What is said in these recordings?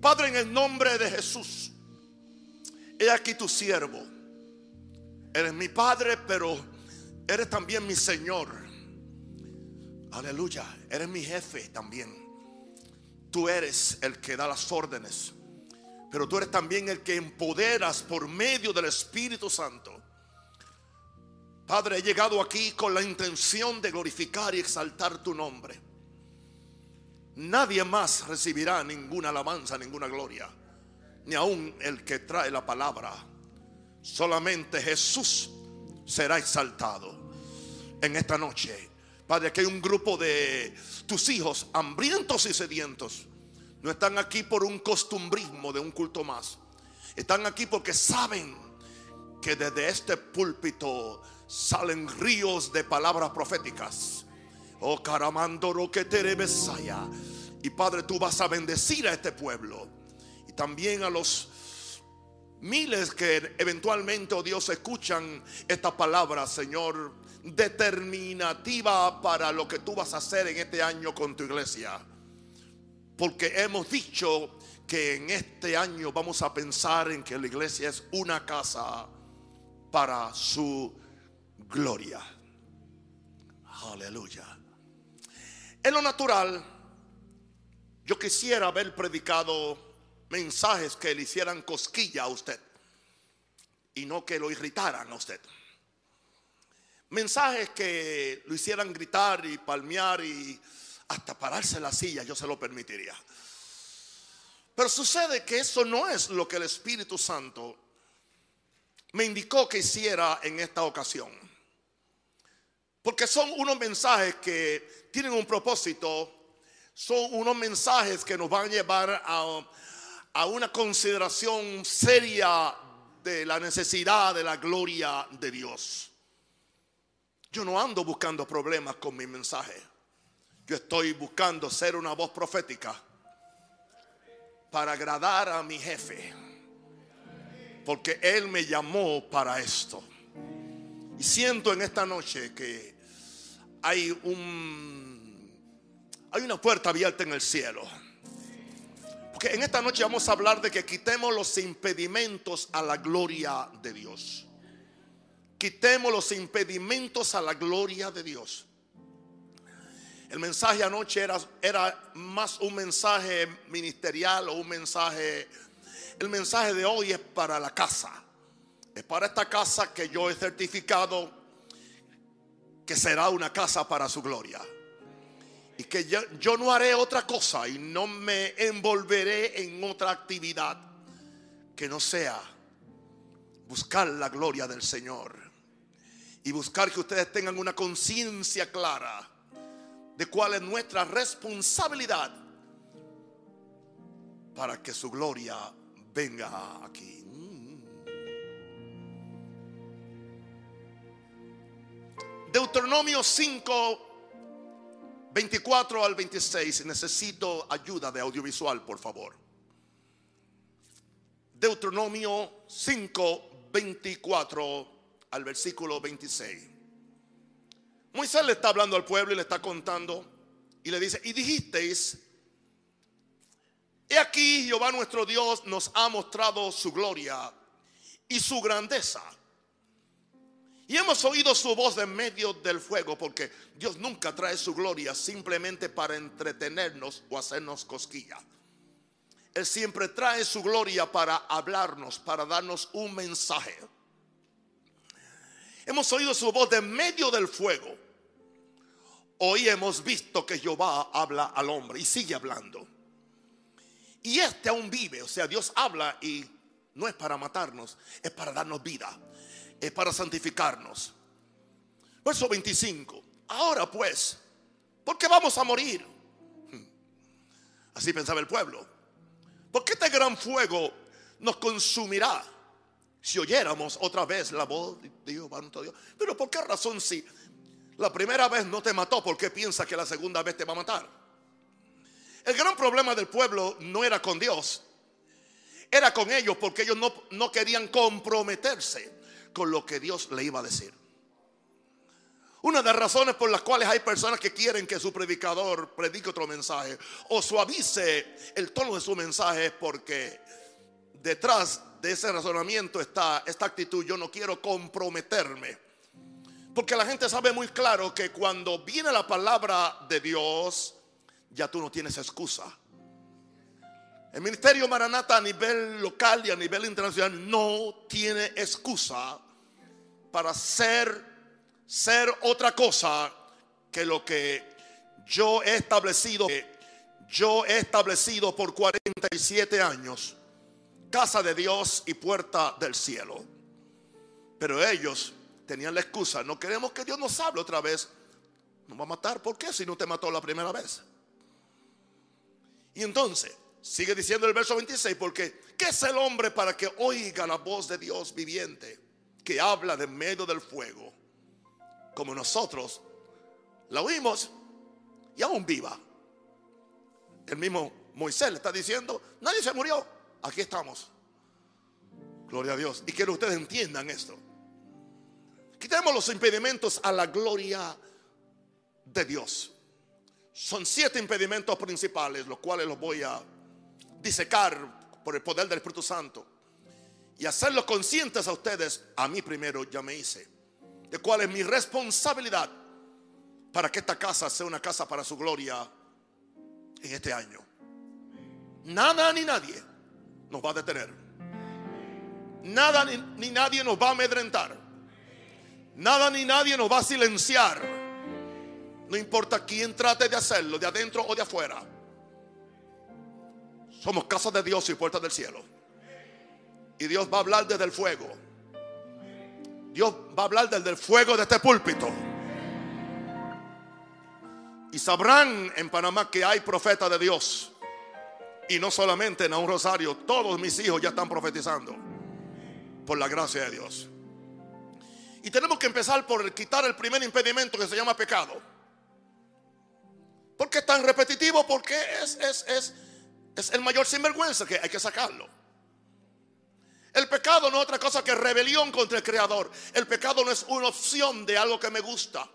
Padre, en el nombre de Jesús, he aquí tu siervo. Eres mi Padre, pero eres también mi Señor. Aleluya, eres mi jefe también. Tú eres el que da las órdenes, pero tú eres también el que empoderas por medio del Espíritu Santo. Padre, he llegado aquí con la intención de glorificar y exaltar tu nombre. Nadie más recibirá ninguna alabanza, ninguna gloria, ni aun el que trae la palabra. Solamente Jesús será exaltado en esta noche. Padre, aquí hay un grupo de tus hijos hambrientos y sedientos. No están aquí por un costumbrismo de un culto más. Están aquí porque saben que desde este púlpito salen ríos de palabras proféticas. Oh, caramandoro que te. Y Padre, tú vas a bendecir a este pueblo. Y también a los miles que eventualmente, oh Dios, escuchan esta palabra, Señor, determinativa para lo que tú vas a hacer en este año con tu iglesia. Porque hemos dicho que en este año vamos a pensar en que la iglesia es una casa para su gloria. Aleluya. En lo natural, yo quisiera haber predicado mensajes que le hicieran cosquilla a usted y no que lo irritaran a usted. Mensajes que lo hicieran gritar y palmear y hasta pararse en la silla, yo se lo permitiría. Pero sucede que eso no es lo que el Espíritu Santo me indicó que hiciera en esta ocasión. Porque son unos mensajes que tienen un propósito, son unos mensajes que nos van a llevar a, a una consideración seria de la necesidad de la gloria de Dios. Yo no ando buscando problemas con mi mensaje. Yo estoy buscando ser una voz profética para agradar a mi jefe. Porque Él me llamó para esto. Y siento en esta noche que hay un hay una puerta abierta en el cielo. Porque en esta noche vamos a hablar de que quitemos los impedimentos a la gloria de Dios. Quitemos los impedimentos a la gloria de Dios. El mensaje anoche era, era más un mensaje ministerial o un mensaje... El mensaje de hoy es para la casa. Es para esta casa que yo he certificado que será una casa para su gloria. Y que yo, yo no haré otra cosa y no me envolveré en otra actividad que no sea buscar la gloria del Señor. Y buscar que ustedes tengan una conciencia clara de cuál es nuestra responsabilidad para que su gloria venga aquí. Deuteronomio 5, 24 al 26. Necesito ayuda de audiovisual, por favor. Deuteronomio 5, 24 al versículo 26. Moisés le está hablando al pueblo y le está contando y le dice, y dijisteis, he aquí Jehová nuestro Dios nos ha mostrado su gloria y su grandeza. Y hemos oído su voz en medio del fuego, porque Dios nunca trae su gloria simplemente para entretenernos o hacernos cosquilla. Él siempre trae su gloria para hablarnos, para darnos un mensaje. Hemos oído su voz de medio del fuego. Hoy hemos visto que Jehová habla al hombre y sigue hablando. Y este aún vive, o sea, Dios habla y no es para matarnos, es para darnos vida, es para santificarnos. Verso 25. Ahora pues, ¿por qué vamos a morir? Hmm. Así pensaba el pueblo. Porque este gran fuego nos consumirá si oyéramos otra vez la voz de Jehová Dios. Pero ¿por qué razón si la primera vez no te mató, por qué piensas que la segunda vez te va a matar? El gran problema del pueblo no era con Dios, era con ellos porque ellos no, no querían comprometerse con lo que Dios le iba a decir. Una de las razones por las cuales hay personas que quieren que su predicador predique otro mensaje o suavice el tono de su mensaje es porque detrás de ese razonamiento está esta actitud, yo no quiero comprometerme. Porque la gente sabe muy claro que cuando viene la palabra de Dios, ya tú no tienes excusa. El ministerio Maranata a nivel local y a nivel internacional no tiene excusa para ser, ser otra cosa que lo que yo he establecido, yo he establecido por 47 años, casa de Dios y puerta del cielo. Pero ellos tenían la excusa, no queremos que Dios nos hable otra vez. Nos va a matar, ¿por qué si no te mató la primera vez? Y entonces, sigue diciendo el verso 26, porque ¿qué es el hombre para que oiga la voz de Dios viviente que habla de medio del fuego? Como nosotros la oímos y aún viva. El mismo Moisés le está diciendo, nadie se murió, aquí estamos. Gloria a Dios. Y quiero que ustedes entiendan esto. Quitemos los impedimentos a la gloria de Dios. Son siete impedimentos principales, los cuales los voy a disecar por el poder del Espíritu Santo y hacerlos conscientes a ustedes. A mí primero ya me hice. De cuál es mi responsabilidad para que esta casa sea una casa para su gloria en este año. Nada ni nadie nos va a detener. Nada ni, ni nadie nos va a amedrentar. Nada ni nadie nos va a silenciar. No importa quién trate de hacerlo, de adentro o de afuera. Somos casa de Dios y puertas del cielo. Y Dios va a hablar desde el fuego. Dios va a hablar desde el fuego de este púlpito. Y sabrán en Panamá que hay profeta de Dios. Y no solamente en un rosario, todos mis hijos ya están profetizando. Por la gracia de Dios. Y tenemos que empezar por quitar el primer impedimento que se llama pecado. ¿Por qué es tan repetitivo? Porque es, es, es, es el mayor sinvergüenza que hay que sacarlo. El pecado no es otra cosa que rebelión contra el Creador. El pecado no es una opción de algo que me gusta.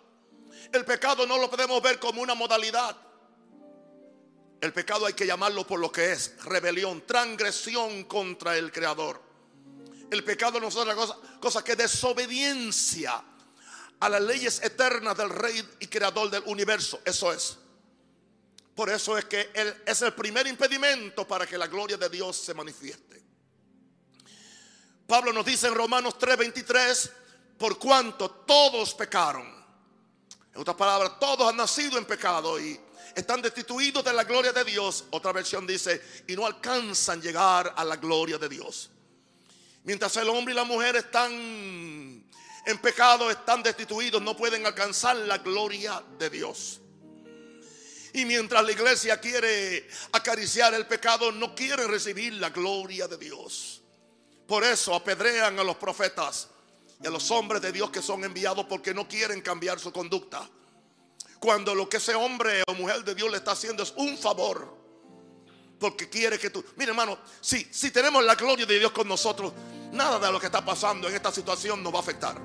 El pecado no lo podemos ver como una modalidad. El pecado hay que llamarlo por lo que es, rebelión, transgresión contra el Creador. El pecado no es otra cosa, cosa que desobediencia a las leyes eternas del Rey y Creador del universo. Eso es. Por eso es que él es el primer impedimento para que la gloria de Dios se manifieste. Pablo nos dice en Romanos 3:23, por cuanto todos pecaron. En otras palabras, todos han nacido en pecado y están destituidos de la gloria de Dios. Otra versión dice, y no alcanzan llegar a la gloria de Dios. Mientras el hombre y la mujer están en pecado, están destituidos, no pueden alcanzar la gloria de Dios. Y mientras la iglesia quiere acariciar el pecado, no quiere recibir la gloria de Dios. Por eso apedrean a los profetas y a los hombres de Dios que son enviados porque no quieren cambiar su conducta. Cuando lo que ese hombre o mujer de Dios le está haciendo es un favor. Porque quiere que tú... Mire hermano, si, si tenemos la gloria de Dios con nosotros, nada de lo que está pasando en esta situación nos va a afectar.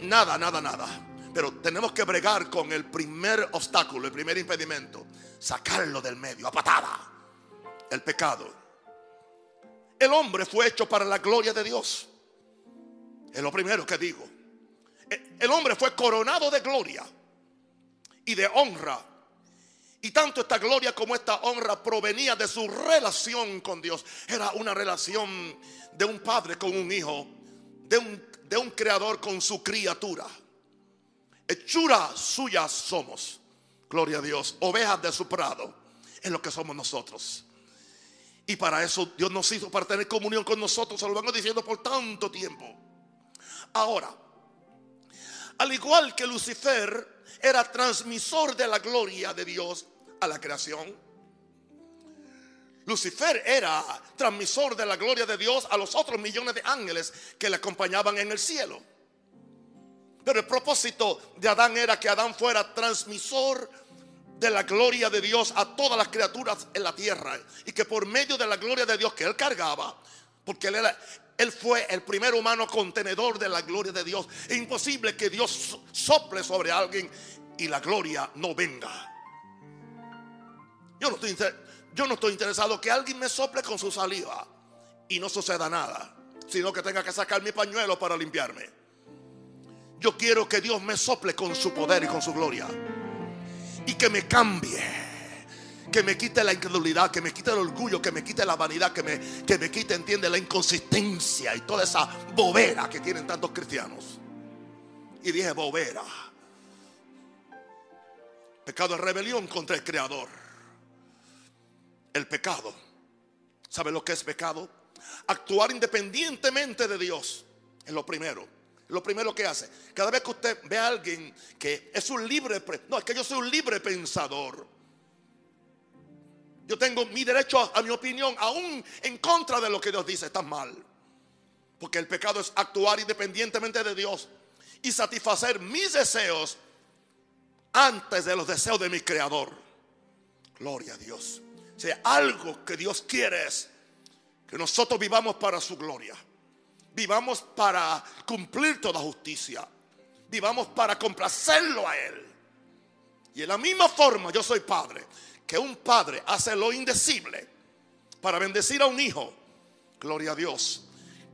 Nada, nada, nada. Pero tenemos que bregar con el primer obstáculo, el primer impedimento. Sacarlo del medio, a patada. El pecado. El hombre fue hecho para la gloria de Dios. Es lo primero que digo. El hombre fue coronado de gloria y de honra. Y tanto esta gloria como esta honra provenía de su relación con Dios. Era una relación de un padre con un hijo, de un, de un creador con su criatura. Hechura suyas somos. Gloria a Dios. Ovejas de su prado. Es lo que somos nosotros. Y para eso Dios nos hizo para tener comunión con nosotros. Se lo vengo diciendo por tanto tiempo. Ahora, al igual que Lucifer era transmisor de la gloria de Dios a la creación. Lucifer era transmisor de la gloria de Dios a los otros millones de ángeles que le acompañaban en el cielo. Pero el propósito de Adán era que Adán fuera transmisor de la gloria de Dios a todas las criaturas en la tierra. Y que por medio de la gloria de Dios que él cargaba, porque él fue el primer humano contenedor de la gloria de Dios. Es imposible que Dios sople sobre alguien y la gloria no venga. Yo no estoy, yo no estoy interesado que alguien me sople con su saliva y no suceda nada, sino que tenga que sacar mi pañuelo para limpiarme. Yo quiero que Dios me sople con su poder y con su gloria y que me cambie que me quite la incredulidad, que me quite el orgullo, que me quite la vanidad, que me, que me quite, entiende, la inconsistencia y toda esa bobera que tienen tantos cristianos. Y dije, bobera. Pecado es rebelión contra el Creador. El pecado. ¿Sabe lo que es pecado? Actuar independientemente de Dios es lo primero. Lo primero que hace. Cada vez que usted ve a alguien que es un libre, no, es que yo soy un libre pensador. Yo tengo mi derecho a, mi opinión, aún en contra de lo que Dios dice, está mal. Porque el pecado es actuar independientemente de Dios y satisfacer mis deseos antes de los deseos de mi creador. Gloria a Dios. O sea, algo que Dios quiere es que nosotros vivamos para su gloria. Vivamos para cumplir toda justicia. Vivamos para complacerlo a Él. Y en la misma forma yo soy padre que un padre hace lo indecible para bendecir a un hijo, gloria a Dios,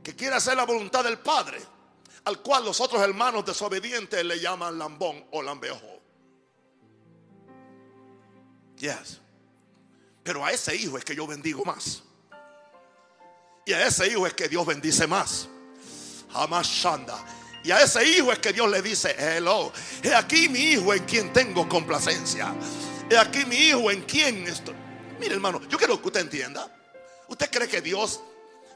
que quiere hacer la voluntad del padre, al cual los otros hermanos desobedientes le llaman lambón o lambeojo. Yes. Pero a ese hijo es que yo bendigo más. Y a ese hijo es que Dios bendice más. Jamás Shanda. Y a ese hijo es que Dios le dice, hello, he aquí mi hijo en quien tengo complacencia. He aquí mi hijo en quien estoy. Mire hermano, yo quiero que usted entienda. ¿Usted cree que Dios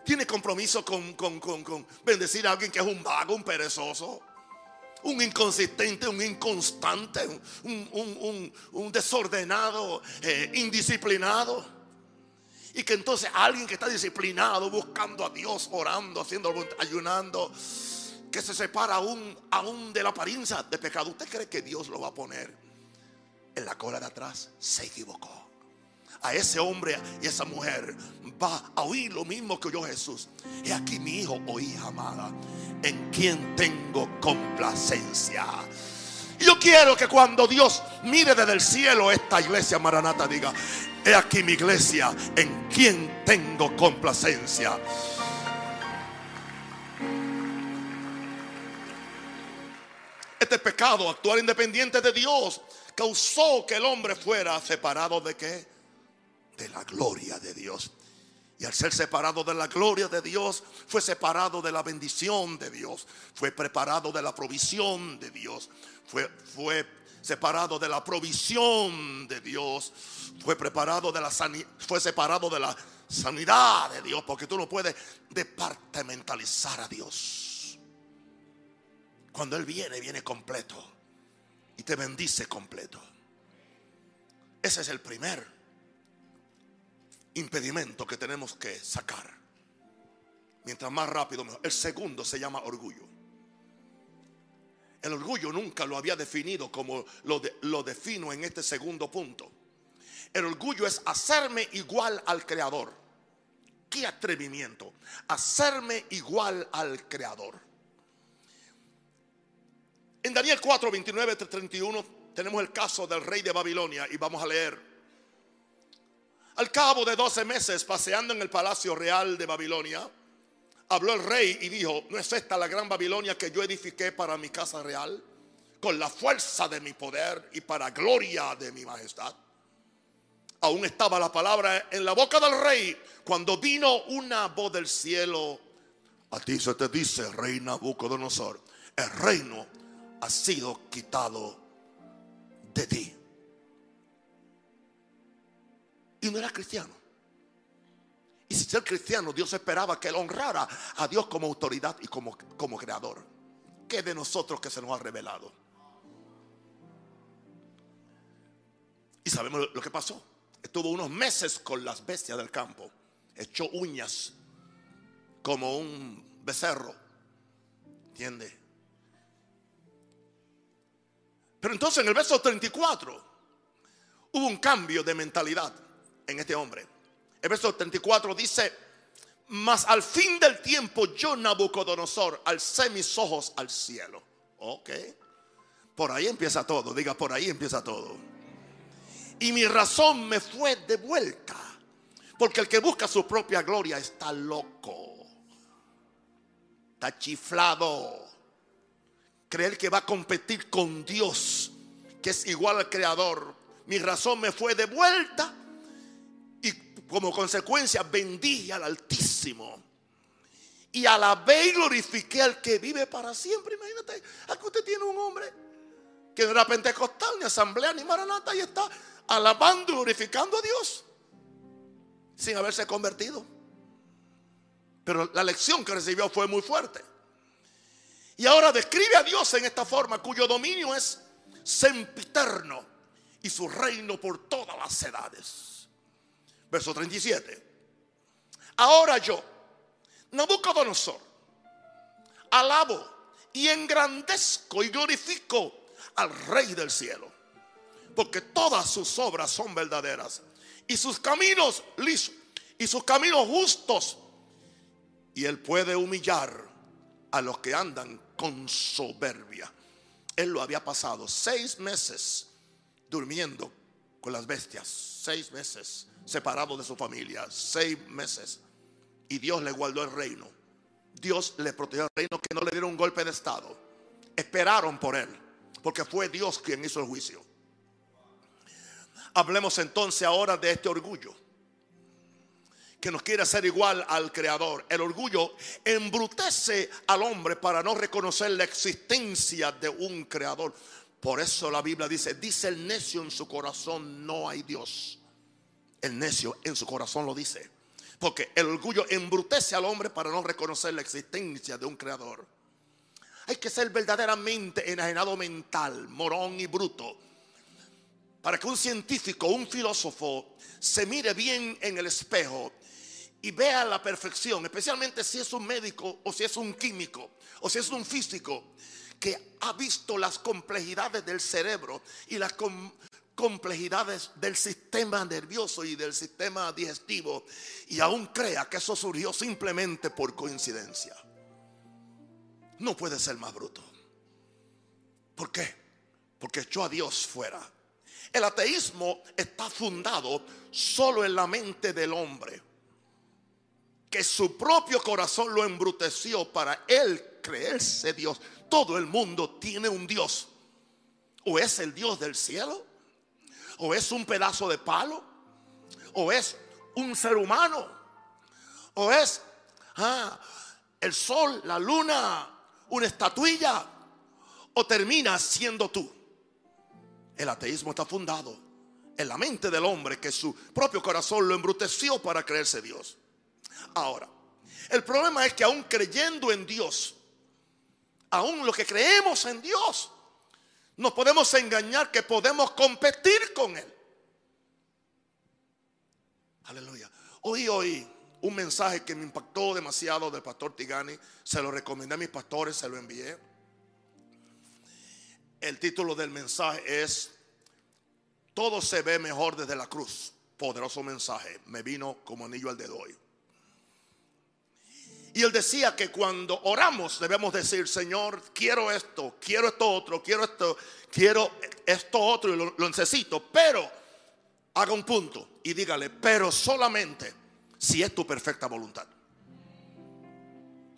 tiene compromiso con, con, bendecir a alguien que es un vago, un perezoso? Un inconsistente, un inconstante, un, desordenado, eh, indisciplinado. Y que entonces alguien que está disciplinado, buscando a Dios, orando, haciendo, ayunando, que se separa aún, aún de la apariencia de pecado. ¿Usted cree que Dios lo va a poner en la cola de atrás se equivocó. A ese hombre y esa mujer va a oír lo mismo que oyó Jesús. Y aquí mi hijo o hija amada, en quien tengo complacencia. Yo quiero que cuando Dios mire desde el cielo esta iglesia maranata diga, he aquí mi iglesia en quien tengo complacencia. Este pecado, actuar independiente de Dios, causó que el hombre fuera separado de qué? De la gloria de Dios. Y al ser separado de la gloria de Dios, fue separado de la bendición de Dios, fue preparado de la provisión de Dios, fue, fue separado de la provisión de Dios, fue preparado de la fue separado de la sanidad de Dios, porque tú no puedes departamentalizar a Dios. Cuando Él viene, viene completo y te bendice completo. Ese es el primer impedimento que tenemos que sacar. Mientras más rápido, mejor. El segundo se llama orgullo. El orgullo nunca lo había definido como lo, defino en este segundo punto. El orgullo es hacerme igual al Creador. Qué atrevimiento. Hacerme igual al Creador. En Daniel 4, 29, 31 tenemos el caso del rey de Babilonia y vamos a leer. Al cabo de 12 meses paseando en el palacio real de Babilonia, habló el rey y dijo, ¿no es esta la gran Babilonia que yo edifiqué para mi casa real? Con la fuerza de mi poder y para gloria de mi majestad. Aún estaba la palabra en la boca del rey cuando vino una voz del cielo. A ti se te dice, rey Nabucodonosor, el reino ha sido quitado de ti. Y no era cristiano. Y si ser cristiano, Dios esperaba que él honrara a Dios como autoridad y como, como creador. ¿Qué de nosotros que se nos ha revelado? Y sabemos lo que pasó. Estuvo unos meses con las bestias del campo. Echó uñas como un becerro. ¿Entiende? Pero entonces en el verso 34 hubo un cambio de mentalidad en este hombre. El verso 34 dice, Mas al fin del tiempo yo, Nabucodonosor, alcé mis ojos al cielo. Ok. Por ahí empieza todo. Diga, por ahí empieza todo. Y mi razón me fue de vuelta. Porque el que busca su propia gloria está loco. Está chiflado. Creer que va a competir con Dios, que es igual al Creador. Mi razón me fue de vuelta como consecuencia bendije al Altísimo. Y alabé y glorifiqué al que vive para siempre. Imagínate, aquí usted tiene un hombre que no era pentecostal, ni asamblea, ni maranata, y está alabando y glorificando a Dios sin haberse convertido. Pero la lección que recibió fue muy fuerte. Y ahora describe a Dios en esta forma, cuyo dominio es sempiterno y su reino por todas las edades. Verso 37. Ahora yo, Nabucodonosor, alabo y engrandezco y glorifico al Rey del cielo, porque todas sus obras son verdaderas y sus caminos lisos y sus caminos justos. Y él puede humillar a los que andan con soberbia. Él lo había pasado seis meses durmiendo con las bestias, seis meses separado de su familia, seis meses. Y Dios le guardó el reino. Dios le protegió el reino que no le dieron un golpe de estado. Esperaron por él, porque fue Dios quien hizo el juicio. Hablemos entonces ahora de este orgullo que nos quiere hacer igual al Creador. El orgullo embrutece al hombre para no reconocer la existencia de un Creador. Por eso la Biblia dice, dice el necio en su corazón, no hay Dios. El necio en su corazón lo dice. Porque el orgullo embrutece al hombre para no reconocer la existencia de un creador. Hay que ser verdaderamente enajenado mental, morón y bruto. Para que un científico, un filósofo, se mire bien en el espejo y vea la perfección, especialmente si es un médico o si es un químico o si es un físico que ha visto las complejidades del cerebro y las complejidades del sistema nervioso y del sistema digestivo y aún crea que eso surgió simplemente por coincidencia. No puede ser más bruto. ¿Por qué? Porque echó a Dios fuera. El ateísmo está fundado solo en la mente del hombre, que su propio corazón lo embruteció para él creerse Dios. Todo el mundo tiene un Dios. O es el Dios del cielo o es un pedazo de palo, o es un ser humano, o es ah, el sol, la luna, una estatuilla, o termina siendo tú. El ateísmo está fundado en la mente del hombre que su propio corazón lo embruteció para creerse Dios. Ahora, el problema es que aún creyendo en Dios, aún lo que creemos en Dios, nos podemos engañar que podemos competir con Él. Aleluya. Hoy oí un mensaje que me impactó demasiado del pastor Tigani. Se lo recomendé a mis pastores, se lo envié. El título del mensaje es Todo se ve mejor desde la cruz. Poderoso mensaje. Me vino como anillo al dedo hoy. Y él decía que cuando oramos debemos decir, Señor, quiero esto, quiero esto otro, quiero esto, quiero esto otro y lo, necesito. Pero haga un punto y dígale, pero solamente si es tu perfecta voluntad.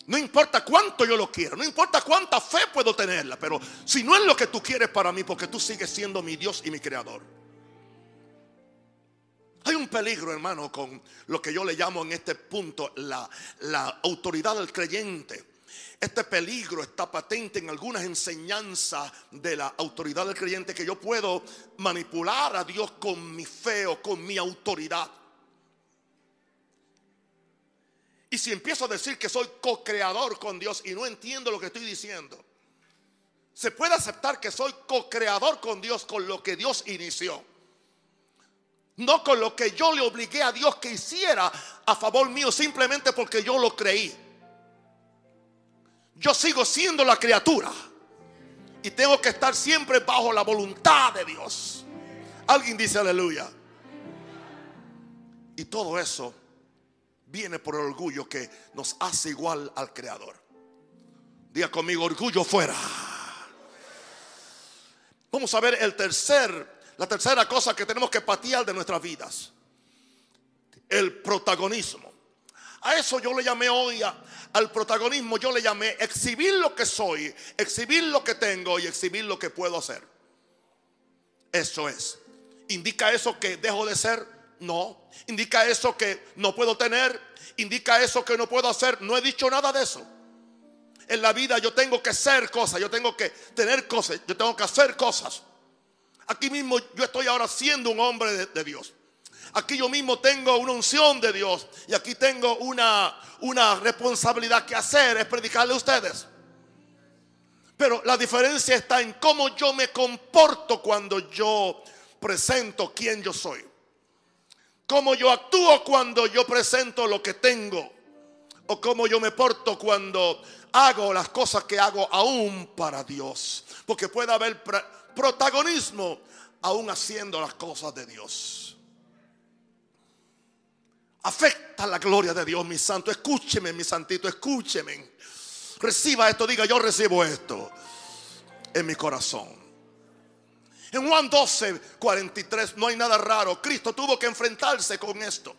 No importa cuánto yo lo quiero, no importa cuánta fe puedo tenerla, pero si no es lo que tú quieres para mí, porque tú sigues siendo mi Dios y mi creador. Hay un peligro, hermano, con lo que yo le llamo en este punto la, autoridad del creyente. Este peligro está patente en algunas enseñanzas de la autoridad del creyente que yo puedo manipular a Dios con mi fe o con mi autoridad. Y si empiezo a decir que soy co-creador con Dios y no entiendo lo que estoy diciendo, se puede aceptar que soy co-creador con Dios con lo que Dios inició. No con lo que yo le obligué a Dios que hiciera a favor mío simplemente porque yo lo creí. Yo sigo siendo la criatura. Y tengo que estar siempre bajo la voluntad de Dios. Alguien dice aleluya. Y todo eso viene por el orgullo que nos hace igual al Creador. Diga conmigo, orgullo fuera. Vamos a ver el tercer, la tercera cosa que tenemos que patear de nuestras vidas. El protagonismo. A eso yo le llamé hoy, al protagonismo yo le llamé exhibir lo que soy, exhibir lo que tengo y exhibir lo que puedo hacer. Eso es. ¿Indica eso que dejo de ser? No. ¿Indica eso que no puedo tener? ¿Indica eso que no puedo hacer? No he dicho nada de eso. En la vida yo tengo que ser cosas, yo tengo que tener cosas, yo tengo que hacer cosas. Aquí mismo yo estoy ahora siendo un hombre de, Dios. Aquí yo mismo tengo una unción de Dios y aquí tengo una, una responsabilidad que hacer, es predicarle a ustedes. Pero la diferencia está en cómo yo me comporto cuando yo presento quién yo soy. Cómo yo actúo cuando yo presento lo que tengo. O cómo yo me porto cuando hago las cosas que hago aún para Dios. Porque puede haber protagonismo aún haciendo las cosas de Dios. Afecta la gloria de Dios, mi santo. Escúcheme, mi santito, escúcheme. Reciba esto, diga yo recibo esto en mi corazón. En Juan 12, 43 no hay nada raro. Cristo tuvo que enfrentarse con esto.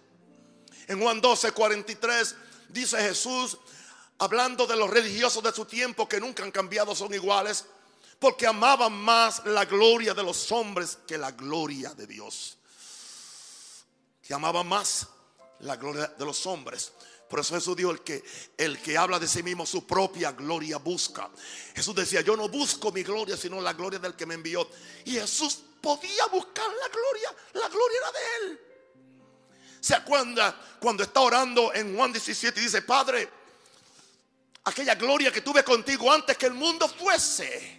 En Juan 12, 43 dice Jesús, hablando de los religiosos de su tiempo que nunca han cambiado, son iguales, porque amaban más la gloria de los hombres que la gloria de Dios. Que amaban más la gloria de los hombres. Por eso Jesús dijo, el que, el que habla de sí mismo su propia gloria busca. Jesús decía, yo no busco mi gloria, sino la gloria del que me envió. Y Jesús podía buscar la gloria, la gloria era de él. ¿Se acuerda cuando está orando en Juan 17 y dice, Padre, aquella gloria que tuve contigo antes que el mundo fuese?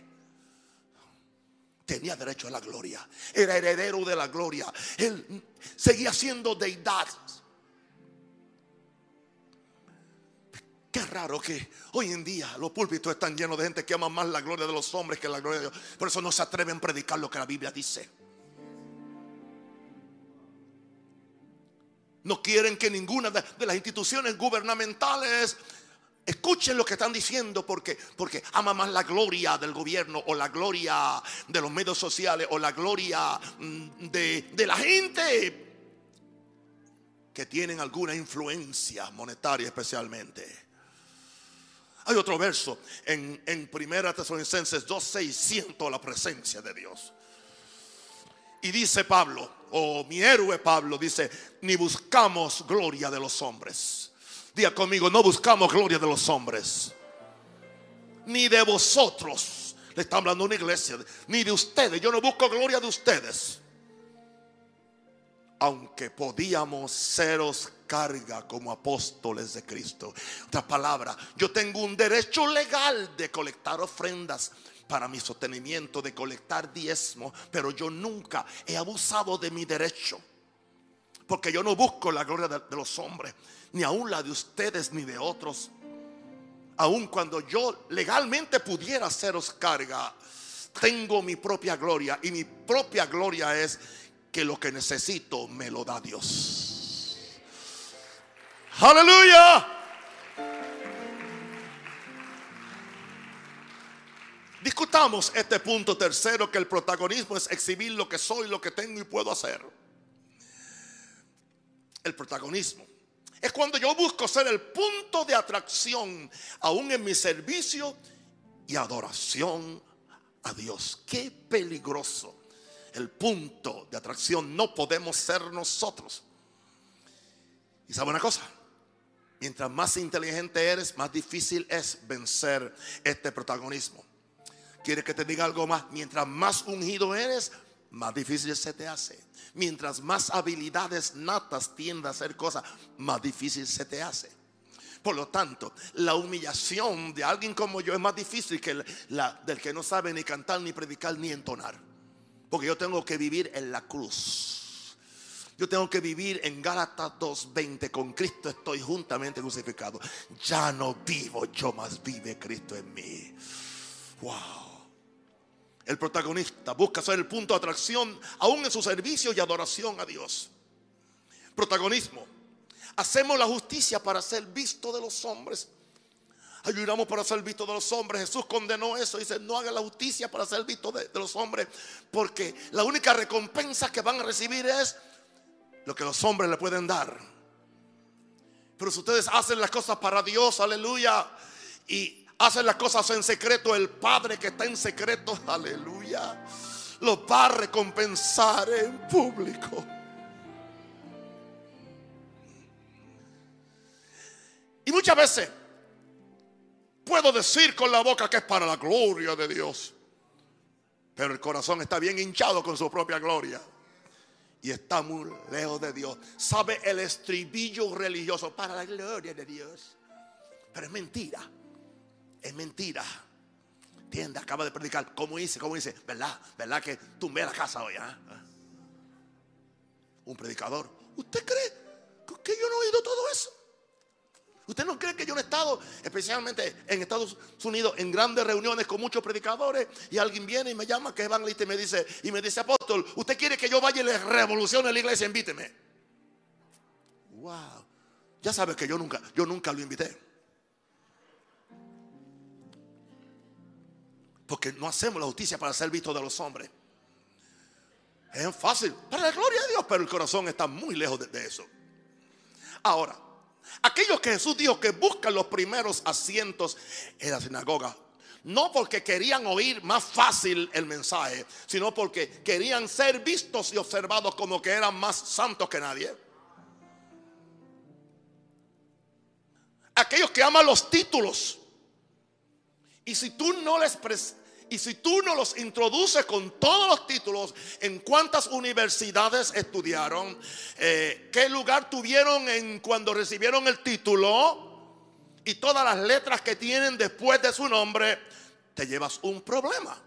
Tenía derecho a la gloria. Era heredero de la gloria. Él seguía siendo deidad. Qué raro que hoy en día los púlpitos están llenos de gente que ama más la gloria de los hombres que la gloria de Dios. Por eso no se atreven a predicar lo que la Biblia dice. No quieren que ninguna de, las instituciones gubernamentales escuchen lo que están diciendo porque, porque ama más la gloria del gobierno o la gloria de los medios sociales o la gloria mm, de, de la gente que tienen alguna influencia monetaria especialmente. Hay otro verso en, en Primera Tesalonicenses 2.6, siento la presencia de Dios. Y dice Pablo, o mi héroe Pablo, dice, ni buscamos gloria de los hombres. Diga conmigo, no buscamos gloria de los hombres. Ni de vosotros. Le está hablando una iglesia. Ni de ustedes. Yo no busco gloria de ustedes. Aunque podíamos seros carga como apóstoles de Cristo. Otra palabra, yo tengo un derecho legal de colectar ofrendas para mi sostenimiento, de colectar diezmo, pero yo nunca he abusado de mi derecho. Porque yo no busco la gloria de, los hombres, ni aún la de ustedes ni de otros. Aun cuando yo legalmente pudiera haceros carga, tengo mi propia gloria y mi propia gloria es que lo que necesito me lo da Dios. Aleluya. Discutamos este punto tercero, que el protagonismo es exhibir lo que soy, lo que tengo y puedo hacer. El protagonismo es cuando yo busco ser el punto de atracción, aún en mi servicio y adoración a Dios. Qué peligroso. El punto de atracción no podemos ser nosotros. ¿Y sabe una cosa? Mientras más inteligente eres, más difícil es vencer este protagonismo. ¿Quieres que te diga algo más? Mientras más ungido eres, más difícil se te hace. Mientras más habilidades natas tiendas a hacer cosas, más difícil se te hace. Por lo tanto, la humillación de alguien como yo es más difícil que la del que no sabe ni cantar, ni predicar, ni entonar. Porque yo tengo que vivir en la cruz. Yo tengo que vivir en Gálatas 2:20. Con Cristo estoy juntamente crucificado. Ya no vivo yo, más vive Cristo en mí. Wow. El protagonista busca ser el punto de atracción aún en su servicio y adoración a Dios. Protagonismo. hacemos la justicia para ser visto de los hombres. Ayudamos para ser visto de los hombres. Jesús condenó eso. Dice, no haga la justicia para ser visto de, de los hombres. Porque la única recompensa que van a recibir es lo que los hombres le pueden dar. Pero si ustedes hacen las cosas para Dios, aleluya, y hacen las cosas en secreto, el Padre que está en secreto, aleluya, los va a recompensar en público. Y muchas veces puedo decir con la boca que es para la gloria de Dios, pero el corazón está bien hinchado con su propia gloria y está muy lejos de Dios. Sabe el estribillo religioso para la gloria de Dios. Pero es mentira. Es mentira. Entiende, acaba de predicar. ¿Cómo dice? ¿Cómo dice? ¿Verdad? ¿Verdad que tumbé la casa hoy? ah? Un predicador. ¿Usted cree que yo no he oído todo eso? ¿Usted no cree que yo no he estado, especialmente en Estados Unidos, en grandes reuniones con muchos predicadores y alguien viene y me llama que es evangelista y me dice, y me dice, apóstol, ¿usted quiere que yo vaya y le revolucione la iglesia? Invíteme. Wow. Ya sabes que yo nunca, yo nunca lo invité. Porque no hacemos la justicia para ser visto de los hombres. Es fácil, para la gloria de Dios, pero el corazón está muy lejos de eso. Ahora, aquellos que Jesús dijo que buscan los primeros asientos en la sinagoga, no porque querían oír más fácil el mensaje, sino porque querían ser vistos y observados como que eran más santos que nadie. Aquellos que aman los títulos. Y si tú no les y si tú no los introduces con todos los títulos, en cuántas universidades estudiaron, eh, qué lugar tuvieron en cuando recibieron el título y todas las letras que tienen después de su nombre, te llevas un problema.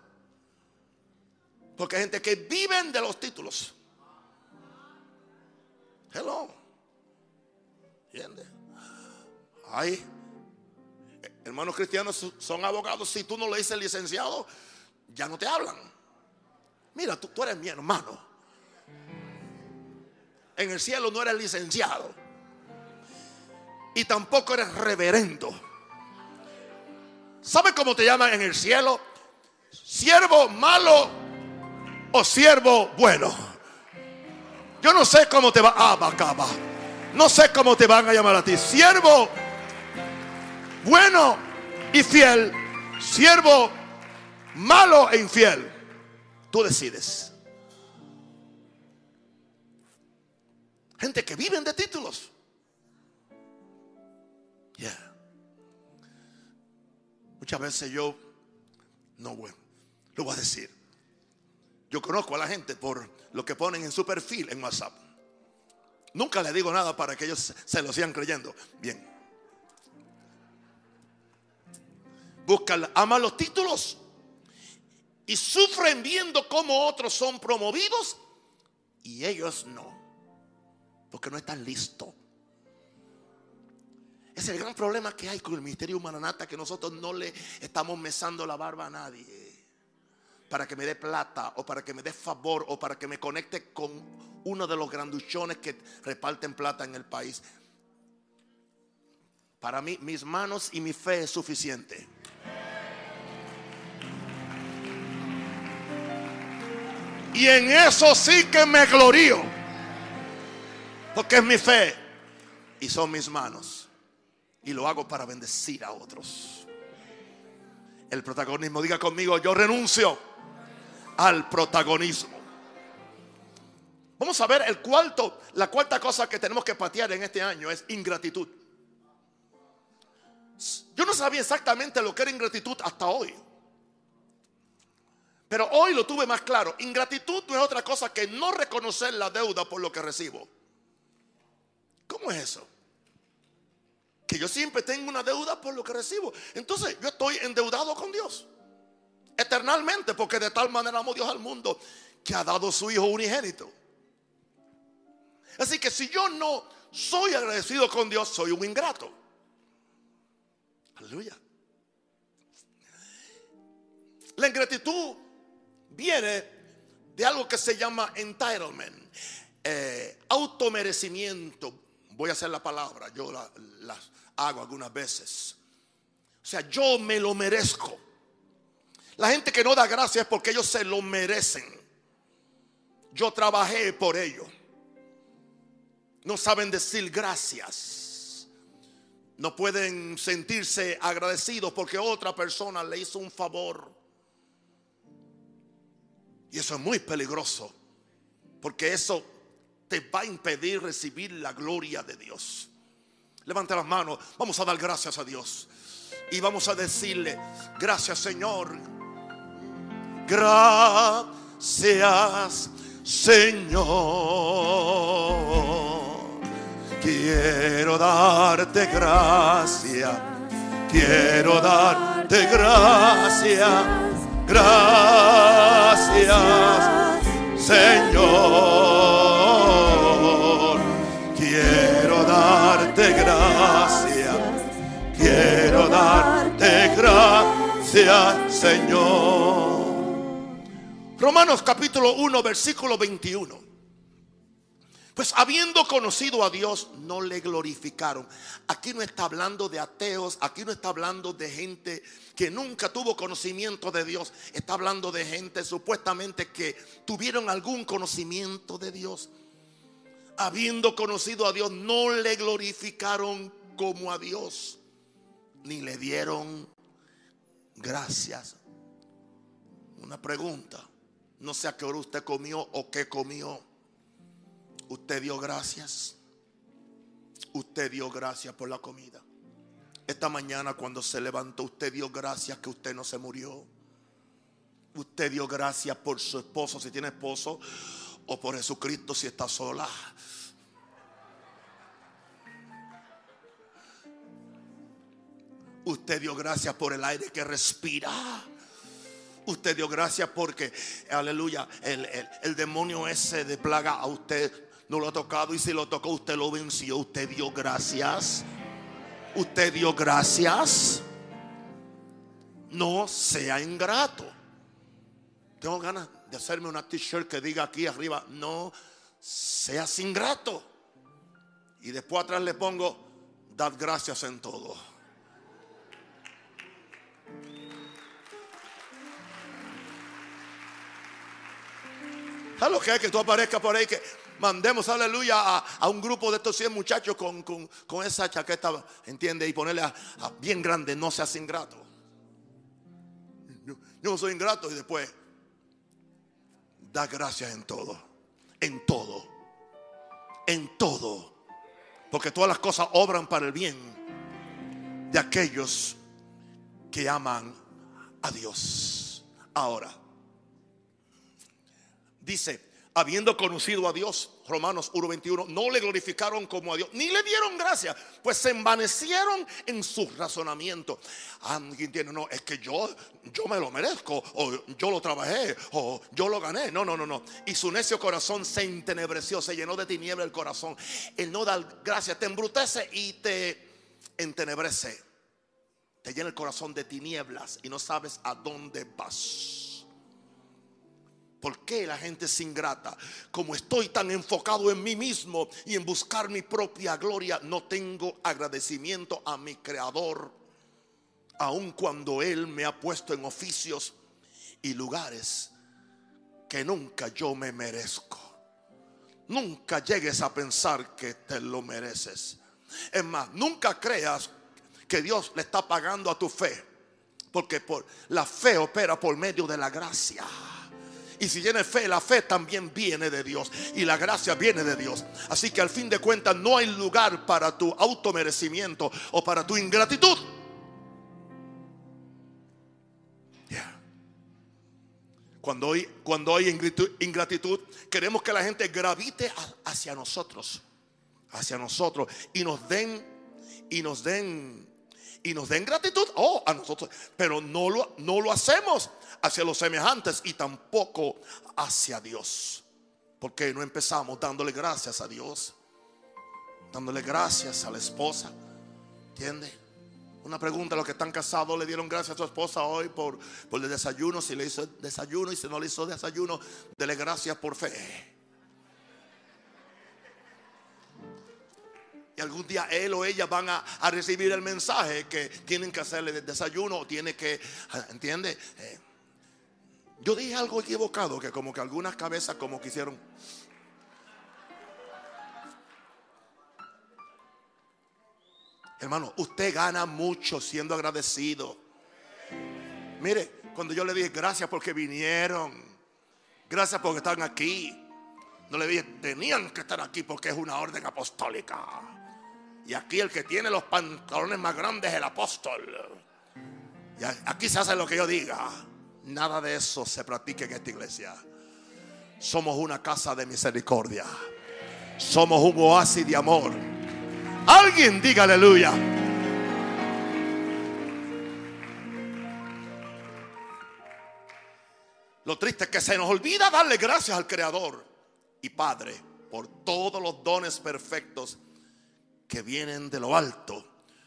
Porque hay gente que viven de los títulos. Hello. ¿Entiendes? Hay hermanos cristianos son abogados. Si tú no le dices licenciado, ya no te hablan. Mira, tú, eres mi hermano. En el cielo no eres licenciado. Y tampoco eres reverendo. ¿Sabe cómo te llaman en el cielo? Siervo malo o siervo bueno. Yo no sé cómo te va. Ah. No sé cómo te van a llamar a ti. Siervo bueno y fiel, siervo malo e infiel. Tú decides. Gente que viven de títulos. Yeah. Muchas veces yo, no bueno, lo voy a decir. Yo conozco a la gente por lo que ponen en su perfil en WhatsApp. Nunca le digo nada para que ellos se- lo sigan creyendo. Bien. Buscan, aman los títulos y sufren viendo cómo otros son promovidos y ellos no, porque no están listos. Es el gran problema que hay con el ministerio humananata que nosotros no le estamos mesando la barba a nadie para que me dé plata o para que me dé favor o para que me conecte con uno de los granduchones que reparten plata en el país. Para mí, mis manos y mi fe es suficiente. Y en eso sí que me glorío. Porque es mi fe y son mis manos. Y lo hago para bendecir a otros. El protagonismo, diga conmigo, yo renuncio al protagonismo. Vamos a ver el cuarto, la cuarta cosa que tenemos que patear en este año es ingratitud. Yo no sabía exactamente lo que era ingratitud hasta hoy. Pero hoy lo tuve más claro. Ingratitud no es otra cosa que no reconocer la deuda por lo que recibo. ¿Cómo es eso? Que yo siempre tengo una deuda por lo que recibo. Entonces yo estoy endeudado con Dios. Eternalmente, porque de tal manera amó Dios al mundo que ha dado su Hijo unigénito. Así que si yo no soy agradecido con Dios, soy un ingrato. Aleluya. La ingratitud viene de algo que se llama entitlement, eh, automerecimiento, voy a hacer la palabra, yo la, hago algunas veces. O sea, yo me lo merezco. La gente que no da gracias es porque ellos se lo merecen. Yo trabajé por ello. No saben decir gracias. No pueden sentirse agradecidos porque otra persona le hizo un favor. Y eso es muy peligroso. Porque eso te va a impedir recibir la gloria de Dios. Levanta las manos. Vamos a dar gracias a Dios. Y vamos a decirle, gracias Señor. Gracias Señor. Quiero darte gracias. Quiero darte gracias. Gracias Señor. Quiero darte gracias. Quiero darte gracias Señor. Romanos capítulo 1, versículo 21. Pues habiendo conocido a Dios, no le glorificaron. Aquí no está hablando de ateos, aquí no está hablando de gente que nunca tuvo conocimiento de Dios. Está hablando de gente supuestamente que tuvieron algún conocimiento de Dios. Habiendo conocido a Dios, no le glorificaron como a Dios, ni le dieron gracias. Una pregunta. No sé a qué hora usted comió o qué comió. Usted dio gracias. Usted dio gracias por la comida. Esta mañana cuando se levantó, usted dio gracias que usted no se murió. Usted dio gracias por su esposo si tiene esposo o por Jesucristo si está sola. Usted dio gracias por el aire que respira. Usted dio gracias porque, aleluya, el, demonio ese de plaga a usted no lo ha tocado y si lo tocó usted lo venció. Usted dio gracias. Usted dio gracias. No sea ingrato. Tengo ganas de hacerme una t-shirt que diga aquí arriba, no seas ingrato. Y después atrás le pongo, dad gracias en todo. ¿Sabes lo que hay? Que tú aparezcas por ahí, que mandemos, aleluya, a, un grupo de estos 100 muchachos con, esa chaqueta, ¿entiende? Y ponerle a, bien grande, no seas ingrato. Yo, no soy ingrato y después, da gracias en todo, en todo, en todo. Porque todas las cosas obran para el bien de aquellos que aman a Dios. Ahora, dice, habiendo conocido a Dios, Romanos 1:21, no le glorificaron como a Dios, ni le dieron gracia, pues se envanecieron en su razonamiento. Alguien tiene, no, es que yo, yo me lo merezco, o yo lo trabajé, o yo lo gané. No, no, no, no. Y su necio corazón se entenebreció, se llenó de tiniebla el corazón. El no dar gracias te embrutece y te entenebrece. Te llena el corazón de tinieblas y no sabes a dónde vas. ¿Por qué la gente es ingrata? Como estoy tan enfocado en mí mismo y en buscar mi propia gloria, no tengo agradecimiento a mi creador, aun cuando Él me ha puesto en oficios y lugares que nunca yo me merezco. Nunca llegues a pensar que te lo mereces. Es más, nunca creas que Dios le está pagando a tu fe, porque por, la fe opera por medio de la gracia. Y si tienes fe, la fe también viene de Dios. Y la gracia viene de Dios. Así que al fin de cuentas no hay lugar para tu automerecimiento o para tu ingratitud. Cuando hay, cuando hay ingratitud, queremos que la gente gravite hacia nosotros. Hacia nosotros. Y nos den, y nos den, y nos den gratitud. Oh, a nosotros. Pero no lo, no lo hacemos hacia los semejantes y tampoco hacia Dios. Porque no empezamos dándole gracias a Dios, dándole gracias a la esposa. ¿Entiende? Una pregunta, los que están casados le dieron gracias a su esposa hoy por, por el desayuno, si le hizo desayuno y si no le hizo desayuno, dele gracias por fe. Y algún día él o ella van a, recibir el mensaje que tienen que hacerle desayuno o tiene que, ¿entiende? Eh, yo dije algo equivocado, que como que algunas cabezas como quisieron. Hermano, usted gana mucho siendo agradecido. Mire, cuando yo le dije gracias porque vinieron, gracias porque están aquí. No le dije, tenían que estar aquí porque es una orden apostólica. Y aquí el que tiene los pantalones más grandes es el apóstol. Y aquí se hace lo que yo diga. Nada de eso se practica en esta iglesia. Somos una casa de misericordia. Somos un oasis de amor. Alguien diga aleluya. Lo triste es que se nos olvida darle gracias al Creador y Padre por todos los dones perfectos que vienen de lo alto.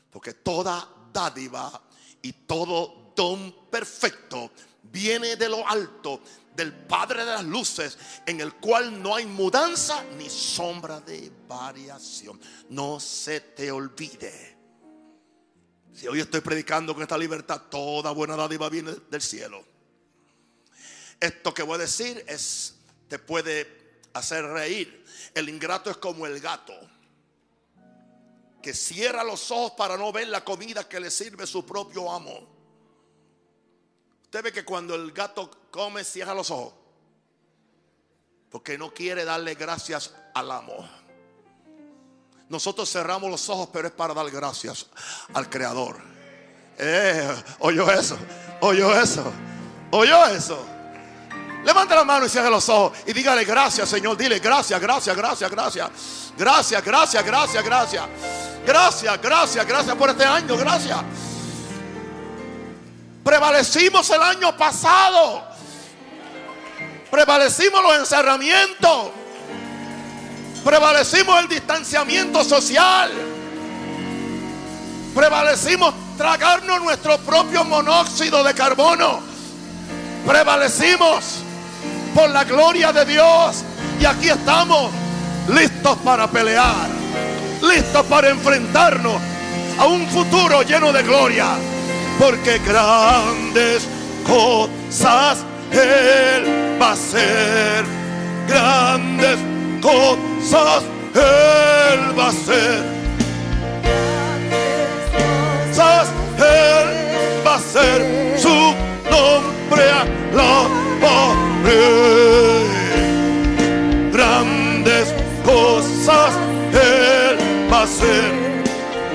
Porque toda dádiva y todo don perfecto viene de lo alto, del Padre de las luces, en el cual no hay mudanza ni sombra de variación. No se te olvide. Si hoy estoy predicando con esta libertad, toda buena dádiva viene del cielo. Esto que voy a decir es, te puede hacer reír. El ingrato es como el gato que cierra los ojos para no ver la comida que le sirve su propio amo. Usted ve que cuando el gato come, cierra los ojos. Porque no quiere darle gracias al amo. Nosotros cerramos los ojos, pero es para dar gracias al Creador. Eh, oyó eso, oyó eso, oyó eso. Levanta la mano y cierre los ojos y dígale gracias, Señor. Dile gracias, gracias, gracias, gracias. Gracias, gracias, gracias, gracias. Gracias, gracias, gracias por este año, gracias. Prevalecimos el año pasado. Prevalecimos los encerramientos. Prevalecimos el distanciamiento social. Prevalecimos tragarnos nuestro propio monóxido de carbono. Prevalecimos por la gloria de Dios. Y aquí estamos listos para pelear. Listos para enfrentarnos a un futuro lleno de gloria porque grandes cosas Él va a hacer. Grandes cosas Él va a hacer. Cosas Él va a hacer. Su nombre a la Grandes cosas Él va a hacer.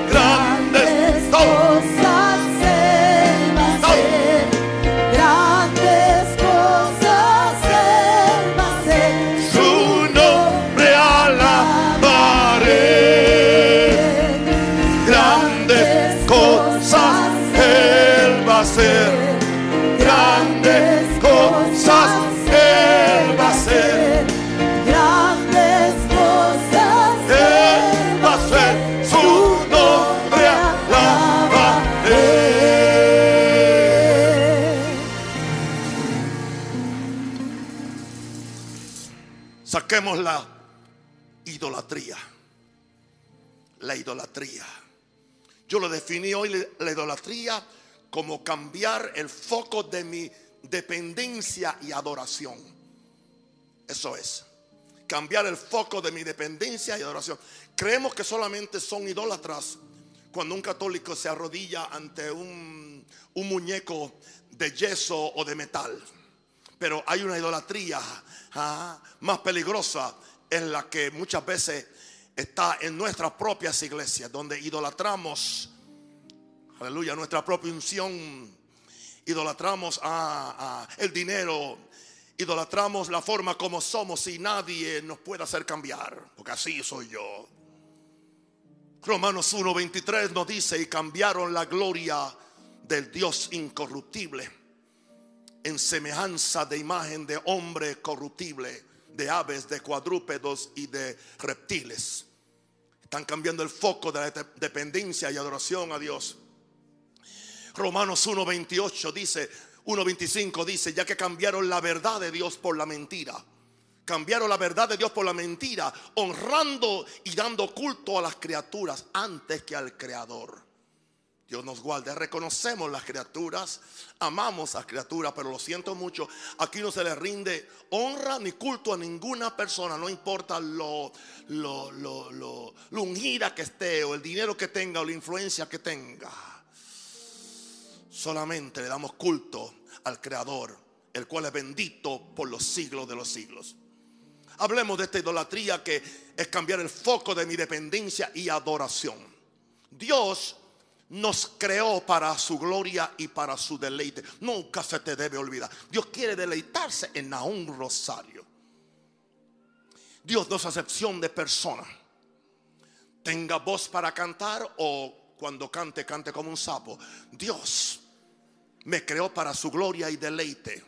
Grandes cosas. Idolatría. Yo lo definí hoy, la idolatría, como cambiar el foco de mi dependencia y adoración. Eso es. Cambiar el foco de mi dependencia y adoración. Creemos que solamente son idólatras cuando un católico se arrodilla ante un, muñeco de yeso o de metal. Pero hay una idolatría ah, más peligrosa, en la que muchas veces está en nuestras propias iglesias, donde idolatramos, aleluya, nuestra propia unción, idolatramos a, el dinero, idolatramos la forma como somos y nadie nos puede hacer cambiar, porque así soy yo. Romanos 1:23 nos dice, y cambiaron la gloria del Dios incorruptible en semejanza de imagen de hombre corruptible, de aves, de cuadrúpedos y de reptiles. Están cambiando el foco de la dependencia y adoración a Dios. Romanos 1.28 dice, 1.25 dice, ya que cambiaron la verdad de Dios por la mentira. Cambiaron la verdad de Dios por la mentira, honrando y dando culto a las criaturas antes que al Creador. Dios nos guarde. Reconocemos las criaturas, amamos a las criaturas, pero lo siento mucho. Aquí no se le rinde honra ni culto a ninguna persona, no importa lo, lo, lo, lo, ungida que esté, o el dinero que tenga, o la influencia que tenga. Solamente le damos culto al Creador, el cual es bendito por los siglos de los siglos. Hablemos de esta idolatría que es cambiar el foco de mi dependencia y adoración. Dios nos creó para su gloria y para su deleite. Nunca se te debe olvidar. Dios quiere deleitarse en un rosario. Dios no es acepción de persona. Tenga voz para cantar o cuando cante, cante como un sapo. Dios me creó para su gloria y deleite.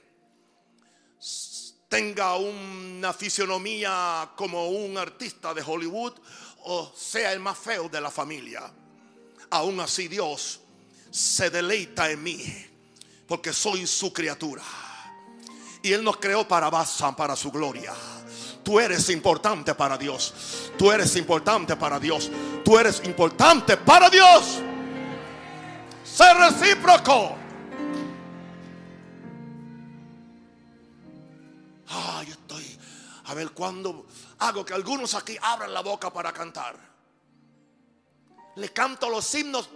Tenga una fisionomía como un artista de Hollywood o sea el más feo de la familia aún así Dios se deleita en mí, porque soy su criatura. Y Él nos creó para para su gloria. Tú eres importante para Dios. Tú eres importante para Dios. Tú eres importante para Dios. Ser recíproco. Ay, estoy. A ver cuándo hago que algunos aquí abran la boca para cantar. Le canto los himnos.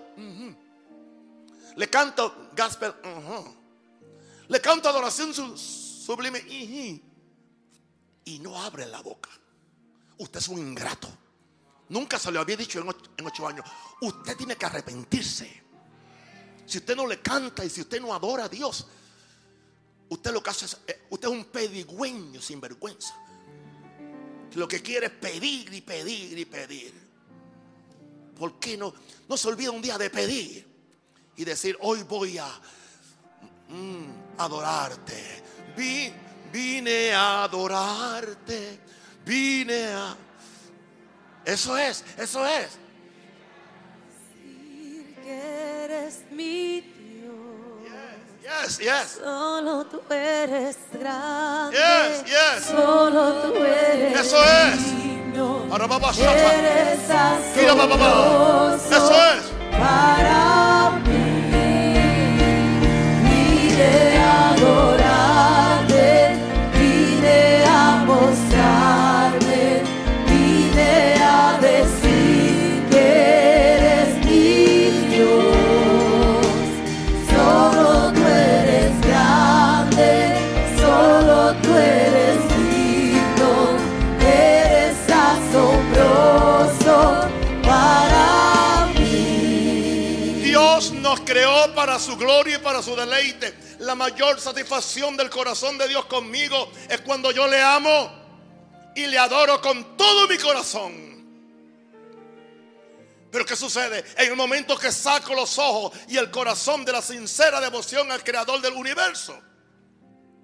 Le canto gospel. Le canto adoración sublime. Y no abre la boca. Usted es un ingrato. Nunca se lo había dicho en ocho, años. Usted tiene que arrepentirse. Si usted no le canta y si usted no adora a Dios, usted lo que hace es, eh, usted es un pedigüeño sin vergüenza. Lo que quiere es pedir y pedir y pedir. ¿Por qué no, no se olvida un día de pedir y decir, hoy voy a mm, adorarte? vine a adorarte, vine a... Eso es, eso es. que eres mi Dios. Yes, yes. Solo tú eres grande. Yes, yes. Solo tú eres. Eso es. Eres asombroso Eso es. para mí. Para su gloria y para su deleite. La mayor satisfacción del corazón de Dios conmigo es cuando yo le amo y le adoro con todo mi corazón. Pero ¿qué sucede? En el momento que saco los ojos y el corazón de la sincera devoción al creador del universo,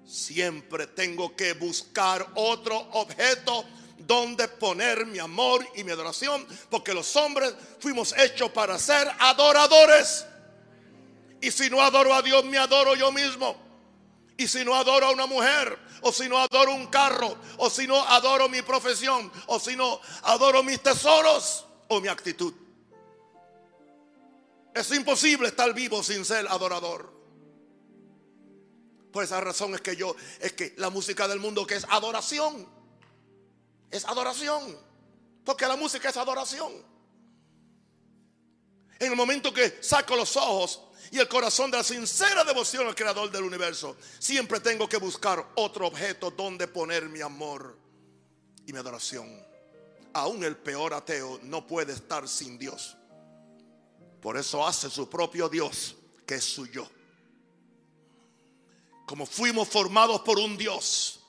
siempre tengo que buscar otro objeto donde poner mi amor y mi adoración, porque los hombres fuimos hechos para ser adoradores. Y si no adoro a Dios, me adoro yo mismo. Y si no adoro a una mujer, o si no adoro un carro, o si no adoro mi profesión, o si no adoro mis tesoros o mi actitud. Es imposible estar vivo sin ser adorador. Por esa razón es que yo, es que la música del mundo que es adoración, es adoración. Porque la música es adoración. En el momento que saco los ojos y el corazón de la sincera devoción al creador del universo, siempre tengo que buscar otro objeto donde poner mi amor y mi adoración. Aún el peor ateo no puede estar sin Dios. Por eso hace su propio Dios, que es suyo. Como fuimos formados por un Dios,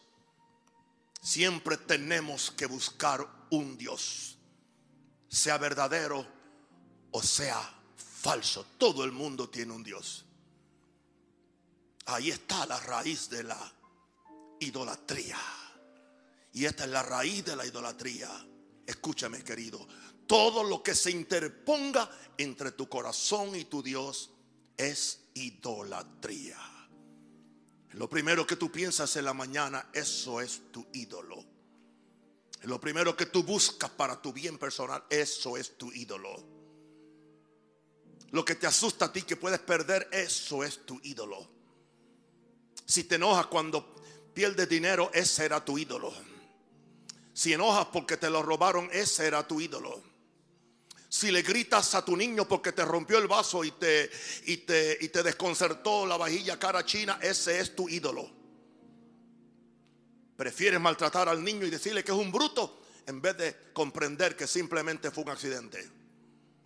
siempre tenemos que buscar un Dios, sea verdadero o sea falso. Todo el mundo tiene un Dios. Ahí está la raíz de la idolatría. Y esta es la raíz de la idolatría. Escúchame, querido. Todo lo que se interponga entre tu corazón y tu Dios es idolatría. Lo primero que tú piensas en la mañana, eso es tu ídolo. Lo primero que tú buscas para tu bien personal, eso es tu ídolo. Lo que te asusta a ti que puedes perder, eso es tu ídolo. Si te enojas cuando pierdes dinero, ese era tu ídolo. Si enojas porque te lo robaron, ese era tu ídolo. Si le gritas a tu niño porque te rompió el vaso y te, y te, y te desconcertó la vajilla cara china, ese es tu ídolo. Prefieres maltratar al niño y decirle que es un bruto en vez de comprender que simplemente fue un accidente.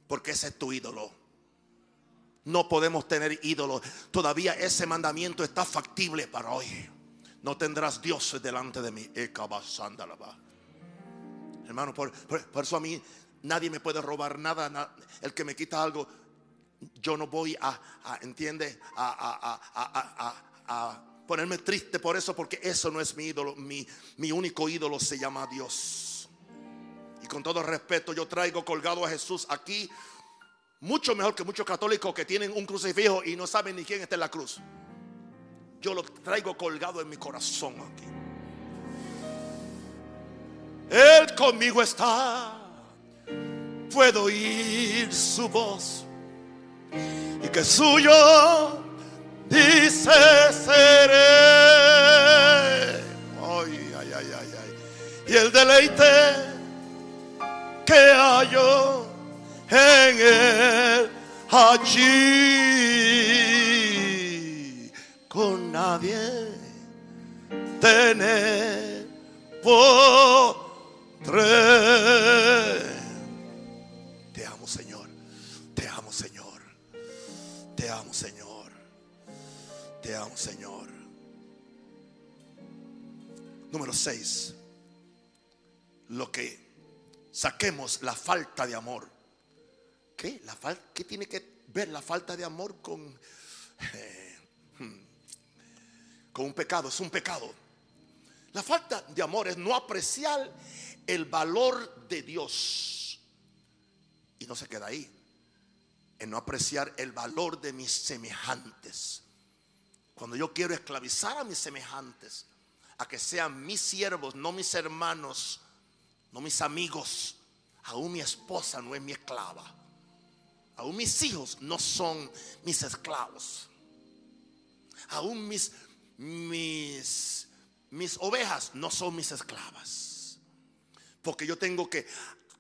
Porque ese es tu ídolo. No podemos tener ídolos. Todavía ese mandamiento está factible para hoy. No tendrás dioses delante de mí. Hermano, por, eso a mí nadie me puede robar nada. El que me quita algo, yo no voy a, entiende, a, ponerme triste por eso, porque eso no es mi ídolo. Mi, mi único ídolo se llama Dios. Y con todo respeto, yo traigo colgado a Jesús aquí mucho mejor que muchos católicos que tienen un crucifijo y no saben ni quién está en la cruz. Yo lo traigo colgado en mi corazón aquí. Él conmigo está. Puedo oír su voz. Y que suyo dice seré. Ay, ay, ay, ay, ay. Y el deleite que hallo en él allí con nadie tener Te amo, Señor. Te amo, Señor. Te amo, Señor. Te amo, Señor. Número 6. Lo que saquemos la falta de amor ¿Qué? ¿Qué tiene que ver la falta de amor con, eh, hmm, con un pecado? Es un pecado. La falta de amor es no apreciar el valor de Dios. Y no se queda ahí. En no apreciar el valor de mis semejantes. Cuando yo quiero esclavizar a mis semejantes, a que sean mis siervos, no mis hermanos, no mis amigos, aún mi esposa no es mi esclava. Aún mis hijos no son mis esclavos. Aún mis, mis, mis ovejas no son mis esclavas. Porque yo tengo que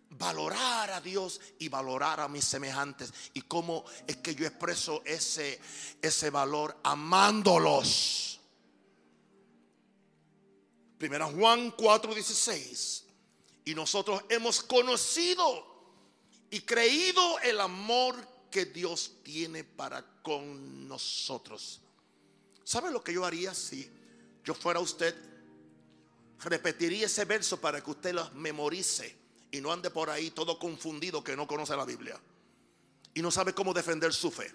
valorar a Dios y valorar a mis semejantes. ¿Y cómo es que yo expreso ese, ese valor? Amándolos. Primera Juan 4:16. Y nosotros hemos conocido y creído el amor que Dios tiene para con nosotros. ¿Sabe lo que yo haría si yo fuera usted? Repetiría ese verso para que usted lo memorice y no ande por ahí todo confundido que no conoce la Biblia y no sabe cómo defender su fe.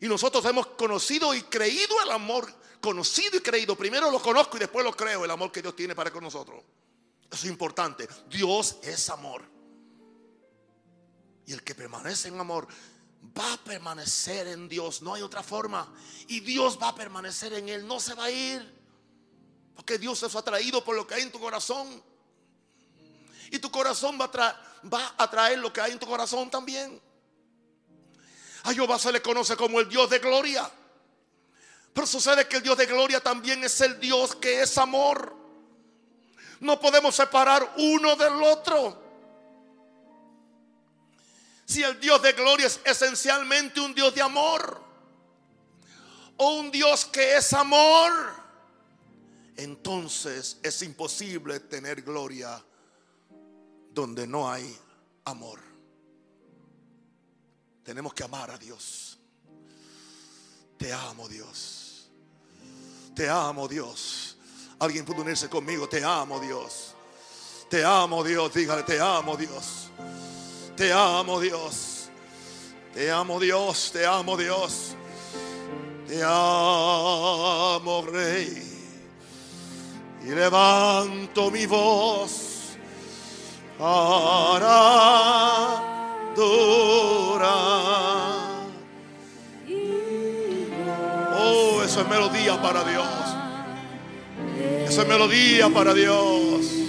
Y nosotros hemos conocido y creído el amor, conocido y creído. Primero lo conozco y después lo creo, el amor que Dios tiene para con nosotros. Eso es importante. Dios es amor. Y el que permanece en amor va a permanecer en Dios. No hay otra forma. Y Dios va a permanecer en Él. No se va a ir. Porque Dios es atraído por lo que hay en tu corazón. Y tu corazón va a, va a traer lo que hay en tu corazón también. A Jehová se le conoce como el Dios de gloria. Pero sucede que el Dios de gloria también es el Dios que es amor. No podemos separar uno del otro. Si el Dios de gloria es esencialmente un Dios de amor o un Dios que es amor, entonces es imposible tener gloria donde no hay amor. Tenemos que amar a Dios. Te amo Dios. Te amo Dios. Alguien puede unirse conmigo. Te amo Dios. Te amo Dios. Dígale, te amo Dios. Te amo Dios. Te amo Dios. Te amo Dios. Te amo Rey. Y levanto mi voz para adorar. Oh, eso es melodía para Dios. Eso es melodía para Dios.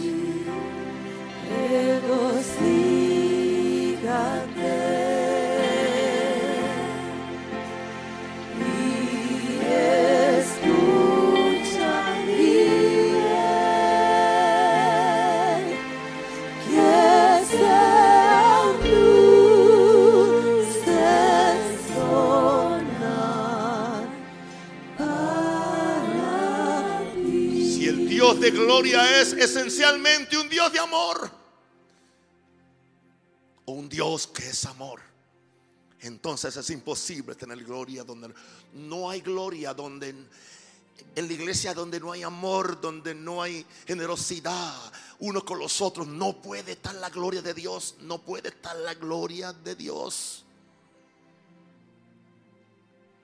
De gloria es esencialmente un Dios de amor, un Dios que es amor, entonces es imposible tener gloria donde no hay gloria, donde en la iglesia donde no hay amor, donde no hay generosidad uno con los otros, no puede estar la gloria de Dios, no puede estar la gloria de Dios.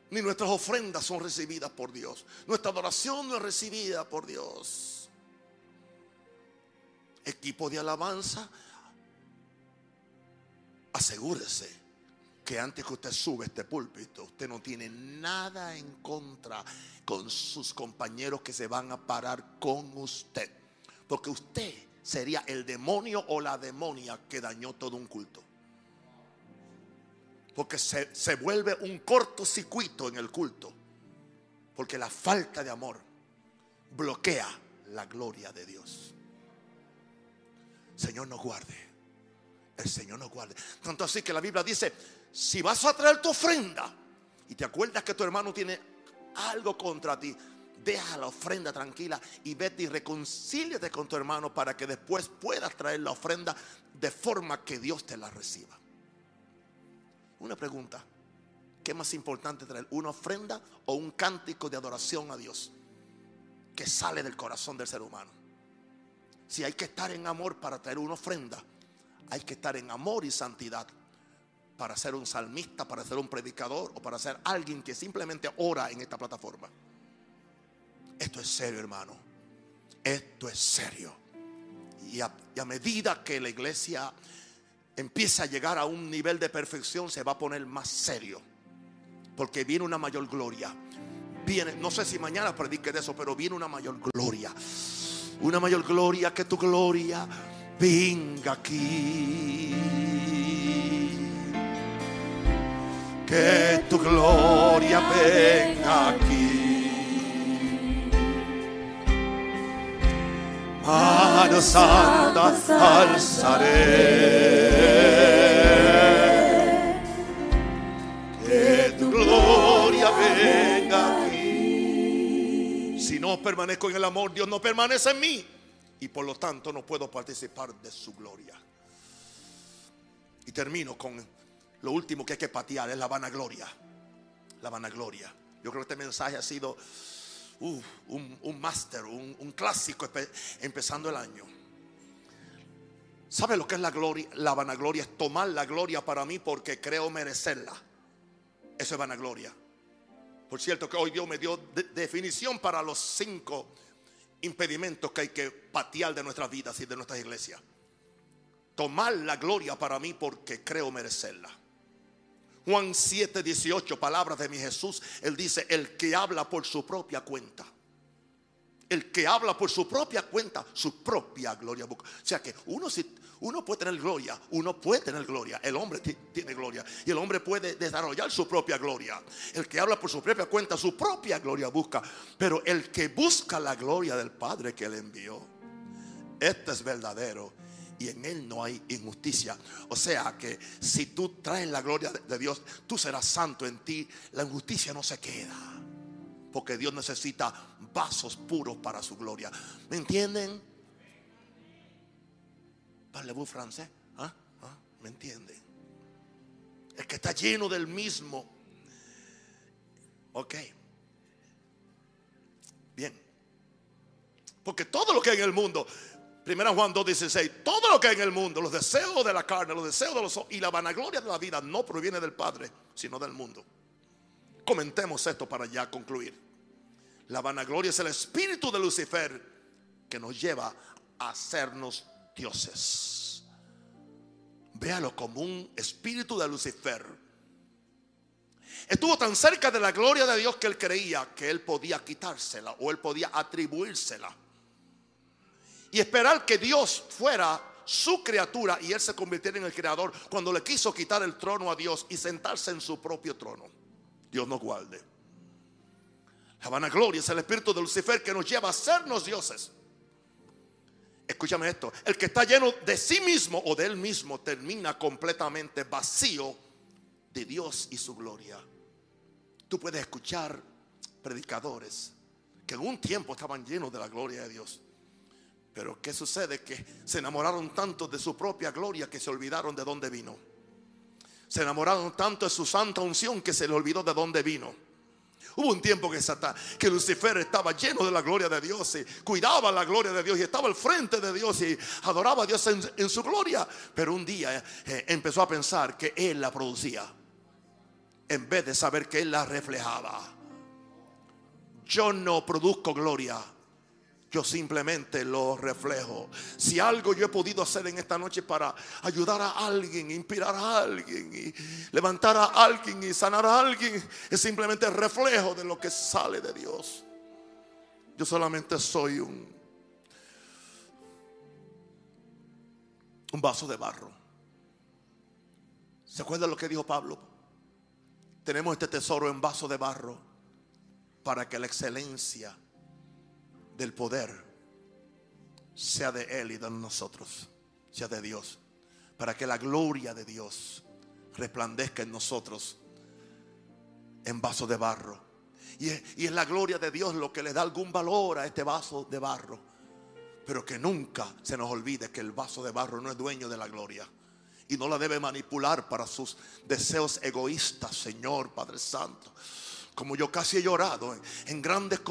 Ni nuestras ofrendas son recibidas por Dios. Nuestra adoración no es recibida por Dios. Equipo de alabanza, asegúrese que antes que usted sube este púlpito, usted no tiene nada en contra con sus compañeros que se van a parar con usted. Porque usted sería el demonio o la demonia que dañó todo un culto. Porque se, se vuelve un cortocircuito en el culto. Porque la falta de amor bloquea la gloria de Dios. Señor nos guarde. El Señor nos guarde. Tanto así que la Biblia dice, si vas a traer tu ofrenda y te acuerdas que tu hermano tiene algo contra ti, deja la ofrenda tranquila y vete y reconcíliate con tu hermano para que después puedas traer la ofrenda de forma que Dios te la reciba. Una pregunta. ¿Qué es más importante traer? ¿Una ofrenda o un cántico de adoración a Dios? Que sale del corazón del ser humano. Si hay que estar en amor para traer una ofrenda, hay que estar en amor y santidad para ser un salmista, para ser un predicador o para ser alguien que simplemente ora en esta plataforma. Esto es serio, hermano. Esto es serio. Y a, y a medida que la iglesia empieza a llegar a un nivel de perfección, se va a poner más serio. Porque viene una mayor gloria. Viene, no sé si mañana predique de eso, pero viene una mayor gloria. Una mayor gloria que tu gloria venga aquí. Que tu gloria venga aquí. Mano santa alzaré. Que tu gloria venga no permanezco en el amor, Dios no permanece en mí. Y por lo tanto no puedo participar de su gloria. Y termino con lo último que hay que patear, es la vanagloria. La vanagloria. Yo creo que este mensaje ha sido un, un máster, un, clásico empezando el año. ¿Sabe lo que es la gloria? La vanagloria es tomar la gloria para mí porque creo merecerla. Eso es vanagloria. Por cierto que hoy Dios me dio de- definición para los cinco impedimentos que hay que patear de nuestras vidas y de nuestras iglesias. Tomar la gloria para mí porque creo merecerla. Juan 7, 18, palabras de mi Jesús. Él dice, el que habla por su propia cuenta. El que habla por su propia cuenta, su propia gloria. busca. O sea que uno, si, uno puede tener gloria, uno puede tener gloria. El hombre ti- tiene gloria y el hombre puede desarrollar su propia gloria. El que habla por su propia cuenta, su propia gloria busca. Pero el que busca la gloria del Padre que le envió, este es verdadero y en él no hay injusticia. O sea que si tú traes la gloria de Dios, tú serás santo en ti, la injusticia no se queda. Porque Dios necesita vasos puros para su gloria. ¿Me entienden? Parlez-vous francés? ¿Ah? ¿Ah? ¿Me entienden? El que está lleno del mismo. Ok. Bien. Porque todo lo que hay en el mundo, 1 Juan 2.16, todo lo que hay en el mundo, los deseos de la carne, los deseos de los ojos y la vanagloria de la vida no proviene del Padre, sino del mundo. Comentemos esto para ya concluir. La vanagloria es el espíritu de Lucifer que nos lleva a hacernos dioses. Véalo como un espíritu de Lucifer. Estuvo tan cerca de la gloria de Dios que él creía que él podía quitársela o él podía atribuírsela. Y esperar que Dios fuera su criatura y él se convirtiera en el creador cuando le quiso quitar el trono a Dios y sentarse en su propio trono. Dios nos guarde. La vanagloria es el espíritu de Lucifer que nos lleva a sernos dioses. Escúchame esto, el que está lleno de sí mismo o de él mismo termina completamente vacío de Dios y su gloria. Tú puedes escuchar predicadores que en un tiempo estaban llenos de la gloria de Dios. Pero ¿qué sucede? Que se enamoraron tanto de su propia gloria que se olvidaron de dónde vino. Se enamoraron tanto de su santa unción que se le olvidó de dónde vino. Hubo un tiempo que, que Lucifer estaba lleno de la gloria de Dios y cuidaba la gloria de Dios y estaba al frente de Dios y adoraba a Dios en, su gloria. Pero un día eh, empezó a pensar que Él la producía en vez de saber que Él la reflejaba. Yo no produzco gloria, yo simplemente lo reflejo. Si algo yo he podido hacer en esta noche para ayudar a alguien, inspirar a alguien y levantar a alguien y sanar a alguien, es simplemente el reflejo de lo que sale de Dios. Yo solamente soy un, vaso de barro. ¿Se acuerdan lo que dijo Pablo? Tenemos este tesoro en vaso de barro para que la excelencia del poder sea de Él y de nosotros, sea de Dios, para que la gloria de Dios resplandezca en nosotros en vaso de barro. Y es, y es la gloria de Dios lo que le da algún valor a este vaso de barro. Pero que nunca se nos olvide que el vaso de barro no es dueño de la gloria y no la debe manipular para sus deseos egoístas, Señor Padre Santo como yo casi he llorado en, grandes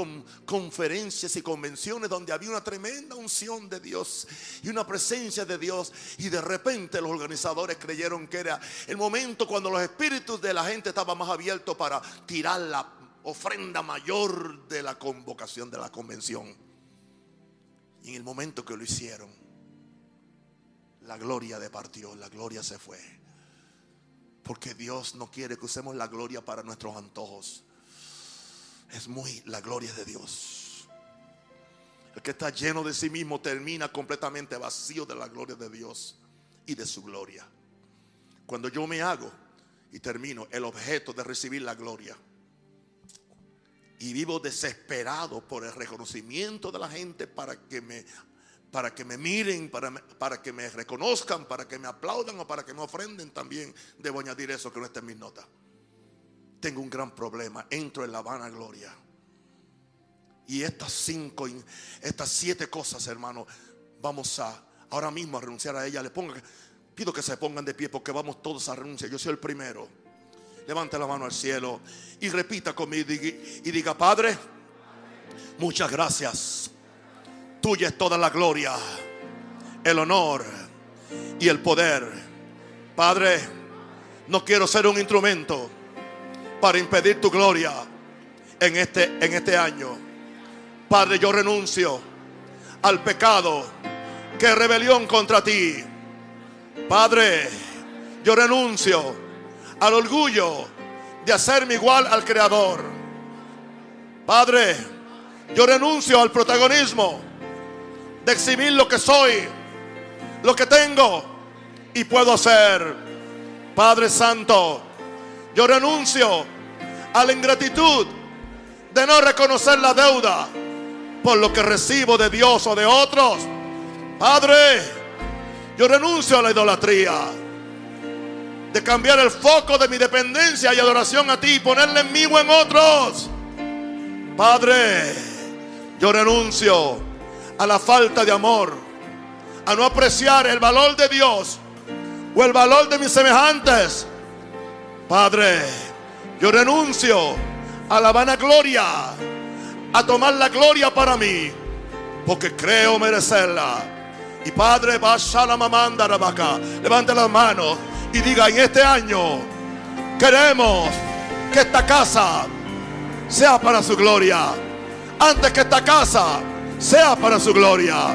conferencias y convenciones donde había una tremenda unción de Dios y una presencia de Dios y de repente los organizadores creyeron que era el momento cuando los espíritus de la gente estaban más abiertos para tirar la ofrenda mayor de la convocación de la convención. Y en el momento que lo hicieron, la gloria departió, la gloria se fue. Porque Dios no quiere que usemos la gloria para nuestros antojos es muy la gloria de Dios. El que está lleno de sí mismo termina completamente vacío de la gloria de Dios y de su gloria. Cuando yo me hago y termino el objeto de recibir la gloria y vivo desesperado por el reconocimiento de la gente para que me para que me miren, para, para que me reconozcan, para que me aplaudan o para que me ofrenden también. Debo añadir eso que no está en mis notas tengo un gran problema. Entro en la vanagloria. Y estas cinco, estas siete cosas, hermano, vamos a ahora mismo a renunciar a ellas. Le pongo, pido que se pongan de pie porque vamos todos a renunciar. Yo soy el primero. Levante la mano al cielo y repita conmigo y diga, Padre, muchas gracias. Tuya es toda la gloria, el honor y el poder. Padre, no quiero ser un instrumento para impedir tu gloria en este, en este año. Padre, yo renuncio al pecado que rebelión contra ti. Padre, yo renuncio al orgullo de hacerme igual al Creador. Padre, yo renuncio al protagonismo de exhibir lo que soy, lo que tengo y puedo hacer. Padre Santo, yo renuncio a la ingratitud de no reconocer la deuda por lo que recibo de Dios o de otros. Padre, yo renuncio a la idolatría. De cambiar el foco de mi dependencia y adoración a ti y ponerle en mí o en otros. Padre, yo renuncio a la falta de amor, a no apreciar el valor de Dios o el valor de mis semejantes Padre, yo renuncio a la vanagloria, a tomar la gloria para mí, porque creo merecerla. Y Padre, a la mamanda rabaca. Levante las manos y diga: En este año queremos que esta casa sea para su gloria. Antes que esta casa sea para su gloria.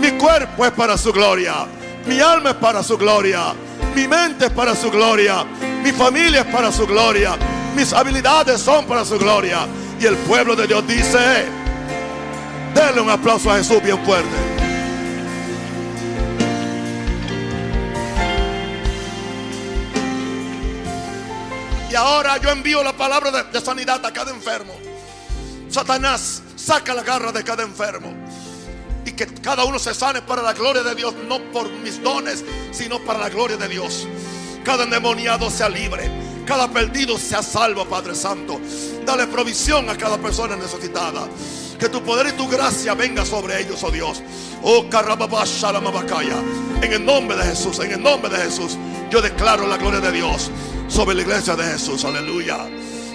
Mi cuerpo es para su gloria. Mi alma es para su gloria. Mi mente es para su gloria. Mi familia es para su gloria. Mis habilidades son para su gloria. Y el pueblo de Dios dice, denle un aplauso a Jesús bien fuerte. Y ahora yo envío la palabra de, sanidad a cada enfermo. Satanás, saca la garra de cada enfermo. Que cada uno se sane para la gloria de Dios, no por mis dones, sino para la gloria de Dios. Cada endemoniado sea libre, cada perdido sea salvo, Padre Santo. Dale provisión a cada persona necesitada. Que tu poder y tu gracia venga sobre ellos, oh Dios. Oh. En el nombre de Jesús, en el nombre de Jesús, yo declaro la gloria de Dios sobre la iglesia de Jesús. Aleluya.